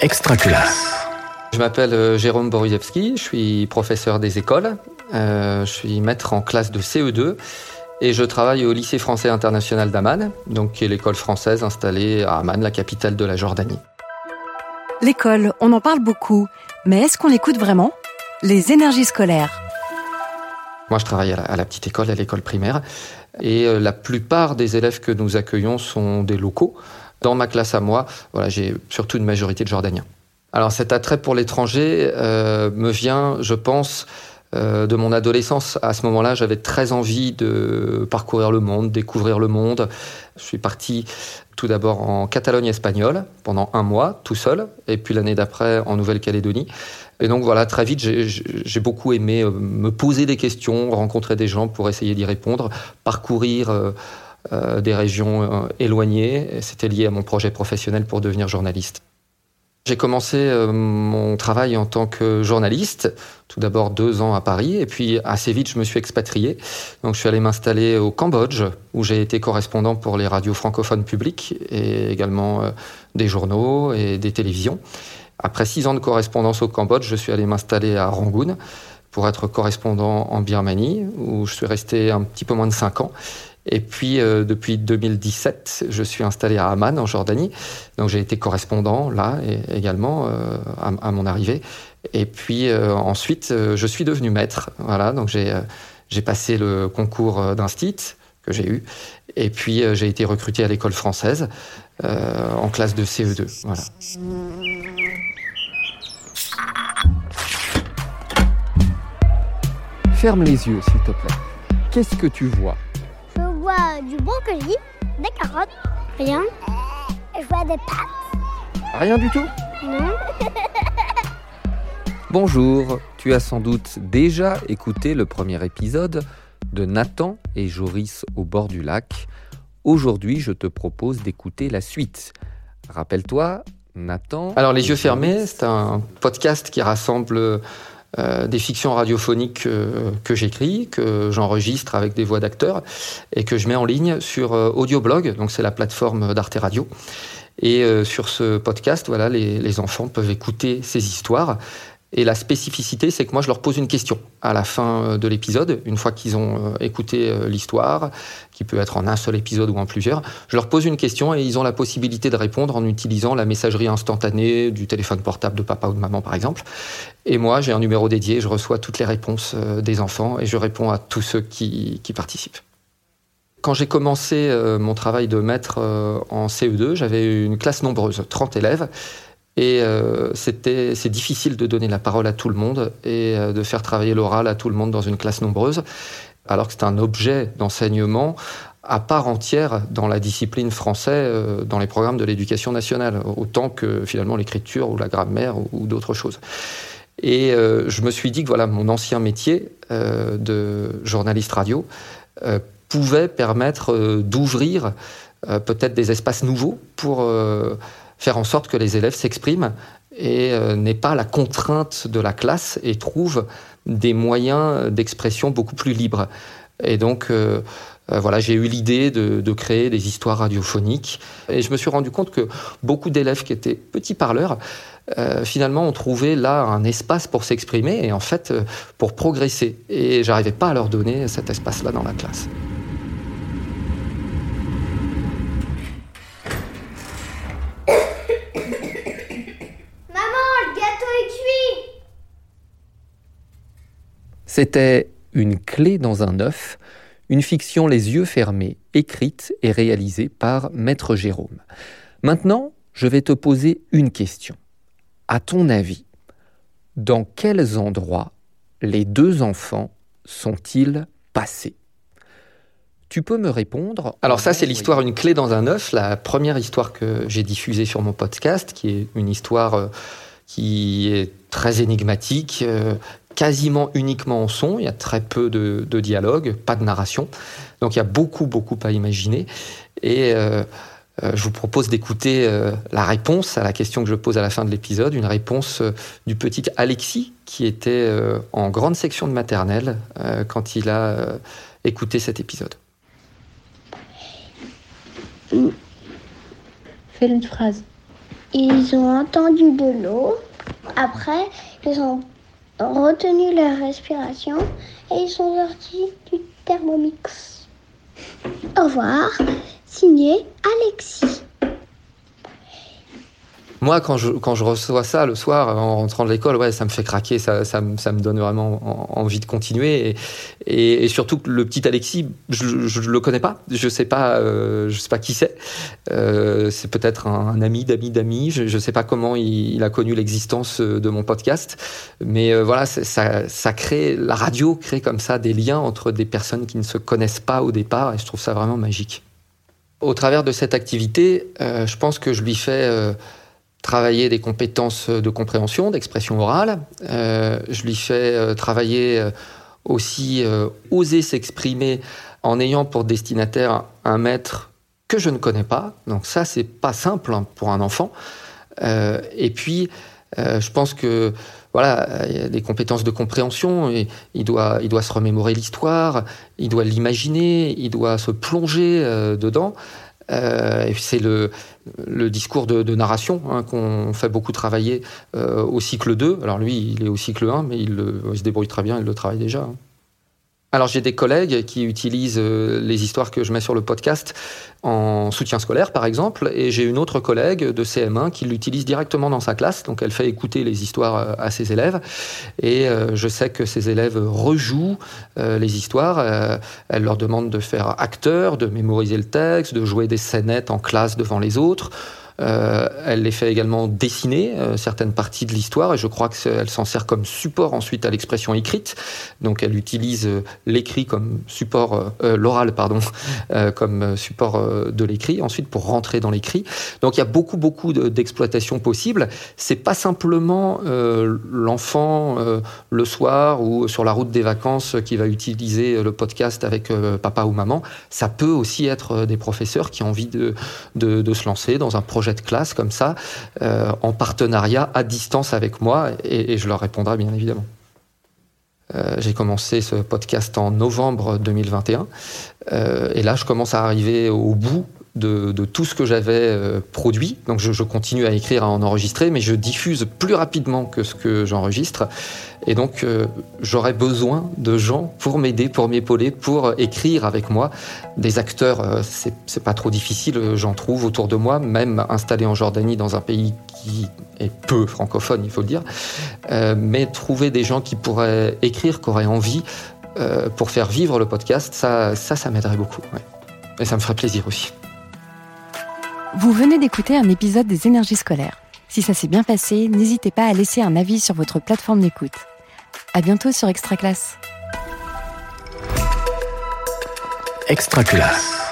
Extraculasse. Je m'appelle euh, Jérôme Boryzewski, je suis professeur des écoles, euh, je suis maître en classe de CE2 et je travaille au lycée français international d'Amman, donc qui est l'école française installée à Amman, la capitale de la Jordanie. L'école, on en parle beaucoup, mais est-ce qu'on l'écoute vraiment? Les énergies scolaires. Moi, je travaille à la, à la petite école, à l'école primaire, et euh, la plupart des élèves que nous accueillons sont des locaux. Dans ma classe à moi, voilà, j'ai surtout une majorité de Jordaniens. Alors cet attrait pour l'étranger euh, me vient, je pense, euh, de mon adolescence. À ce moment-là, j'avais très envie de parcourir le monde, découvrir le monde. Je suis parti tout d'abord en Catalogne espagnole pendant un mois, tout seul, et puis l'année d'après en Nouvelle-Calédonie. Et donc voilà, très vite, j'ai beaucoup aimé euh, me poser des questions, rencontrer des gens pour essayer d'y répondre, parcourir euh, des régions euh, éloignées. C'était lié à mon projet professionnel pour devenir journaliste. J'ai commencé euh, mon travail en tant que journaliste, tout d'abord deux ans à Paris, et puis assez vite je me suis expatrié. Donc je suis allé m'installer au Cambodge, où j'ai été correspondant pour les radios francophones publiques et également des journaux et des télévisions. Après six ans de correspondance au Cambodge, je suis allé m'installer à Rangoon pour être correspondant en Birmanie, où je suis resté un petit peu moins de cinq ans. Et puis, euh, depuis 2017, je suis installé à Amman, en Jordanie. Donc, j'ai été correspondant là également euh, à, mon arrivée. Et puis, euh, ensuite, je suis devenu maître. Voilà, donc j'ai passé le concours d'instit que j'ai eu. Et puis, j'ai été recruté à l'école française en classe de CE2. Voilà. Ferme les yeux, s'il te plaît. Qu'est-ce que tu vois? Vois du brocoli, des carottes, rien. Je vois des pâtes. Rien du tout Non. Bonjour, tu as sans doute déjà écouté le premier épisode de Nathan et Joris au bord du lac. Aujourd'hui, je te propose d'écouter la suite. Rappelle-toi, Nathan. Alors, Les Yeux Fermés, c'est un podcast qui rassemble euh, des fictions radiophoniques que, j'écris, que j'enregistre avec des voix d'acteurs et que je mets en ligne sur euh, Audioblog, donc c'est la plateforme d'Arte Radio. Et euh, sur ce podcast, voilà, les, enfants peuvent écouter ces histoires. Et la spécificité, c'est que moi, je leur pose une question à la fin de l'épisode, une fois qu'ils ont écouté l'histoire, qui peut être en un seul épisode ou en plusieurs. Je leur pose une question et ils ont la possibilité de répondre en utilisant la messagerie instantanée du téléphone portable de papa ou de maman, par exemple. Et moi, j'ai un numéro dédié, je reçois toutes les réponses des enfants et je réponds à tous ceux qui, participent. Quand j'ai commencé euh, mon travail de maître euh, en CE2, j'avais une classe nombreuse, 30 élèves. Et euh, c'est difficile de donner la parole à tout le monde et euh, de faire travailler l'oral à tout le monde dans une classe nombreuse, alors que c'est un objet d'enseignement à part entière dans la discipline française, euh, dans les programmes de l'éducation nationale, autant que finalement l'écriture ou la grammaire ou, d'autres choses. Et je me suis dit que voilà, mon ancien métier de journaliste radio pouvait permettre d'ouvrir peut-être des espaces nouveaux pour faire en sorte que les élèves s'expriment et euh, n'aient pas la contrainte de la classe et trouvent des moyens d'expression beaucoup plus libres. Et donc, euh, euh, voilà, j'ai eu l'idée de, créer des histoires radiophoniques et je me suis rendu compte que beaucoup d'élèves qui étaient petits parleurs, finalement, ont trouvé là un espace pour s'exprimer et en fait pour progresser. Et j'arrivais pas à leur donner cet espace-là dans la classe. C'était Une clé dans un œuf, une fiction les yeux fermés, écrite et réalisée par Maître Jérôme. Maintenant, je vais te poser une question. À ton avis, dans quels endroits les deux enfants sont-ils passés? Tu peux me répondre Alors ça, c'est l'histoire Une clé dans un œuf, la première histoire que j'ai diffusée sur mon podcast, qui est une histoire euh, qui est très énigmatique, euh, quasiment uniquement en son, il y a très peu de, de, dialogue, pas de narration, donc il y a beaucoup, beaucoup à imaginer. Et euh, euh, je vous propose d'écouter euh, la réponse à la question que je pose à la fin de l'épisode, une réponse euh, du petit Alexis, qui était euh, en grande section de maternelle euh, quand il a écouté cet épisode. Fais une phrase. ils ont entendu de l'eau. Après, ils ont retenu leur respiration et ils sont sortis du Thermomix. Au revoir, signé Alexis. Moi, quand je, quand je reçois ça le soir en rentrant de l'école, ouais, ça me fait craquer, ça, ça, ça me donne vraiment envie de continuer. Et, et, surtout que le petit Alexis, je, je, le connais pas, je sais pas, euh, sais pas qui c'est. Euh, c'est peut-être un, ami d'amis d'amis. Je, je sais pas comment il, a connu l'existence de mon podcast, mais euh, voilà, ça, ça crée la radio crée comme ça des liens entre des personnes qui ne se connaissent pas au départ, et je trouve ça vraiment magique. Au travers de cette activité, euh, je pense que je lui fais euh, travailler des compétences de compréhension, d'expression orale. Euh, je lui fais euh, travailler euh, aussi oser s'exprimer en ayant pour destinataire un maître que je ne connais pas. Donc ça, c'est pas simple hein, pour un enfant. et puis, je pense que voilà, il y a des compétences de compréhension. Et doit, il doit se remémorer l'histoire, il doit l'imaginer, il doit se plonger dedans. Euh, c'est le, discours de, narration hein, qu'on fait beaucoup travailler euh, au cycle 2. Alors lui, il est au cycle 1, mais il, il, se débrouille très bien, il le travaille déjà. Hein. Alors j'ai des collègues qui utilisent euh, les histoires que je mets sur le podcast en soutien scolaire par exemple, et j'ai une autre collègue de CM1 qui l'utilise directement dans sa classe, donc elle fait écouter les histoires euh, à ses élèves, et euh, je sais que ses élèves rejouent les histoires, elle leur demande de faire acteur, de mémoriser le texte, de jouer des scénettes en classe devant les autres. Euh, elle les fait également dessiner euh, certaines parties de l'histoire et je crois qu'elle s'en sert comme support ensuite à l'expression écrite. Donc elle utilise euh, l'écrit comme support, l'oral pardon, comme support de l'écrit ensuite pour rentrer dans l'écrit. Donc il y a beaucoup beaucoup d'exploitation possible. C'est pas simplement l'enfant le soir ou sur la route des vacances qui va utiliser le podcast avec papa ou maman. Ça peut aussi être des professeurs qui ont envie de, de, de se lancer dans un projet de classe comme ça, euh, en partenariat à distance avec moi, et, je leur répondrai bien évidemment. Euh, j'ai commencé ce podcast en novembre 2021, euh, et là je commence à arriver au bout de, tout ce que j'avais euh, produit. Donc je, continue à écrire, à en enregistrer, mais je diffuse plus rapidement que ce que j'enregistre. Et donc euh, j'aurais besoin de gens pour m'aider, pour m'épauler, pour écrire avec moi. Des acteurs, euh, c'est pas trop difficile, j'en trouve autour de moi, même installé en Jordanie, dans un pays qui est peu francophone, il faut le dire. Euh, mais trouver des gens qui pourraient écrire, qui auraient envie pour faire vivre le podcast, ça, ça, ça m'aiderait beaucoup. Et ça me ferait plaisir aussi. Vous venez d'écouter un épisode des énergies scolaires. Si ça s'est bien passé, n'hésitez pas à laisser un avis sur votre plateforme d'écoute. À bientôt sur Extra Classe. Extra Classe.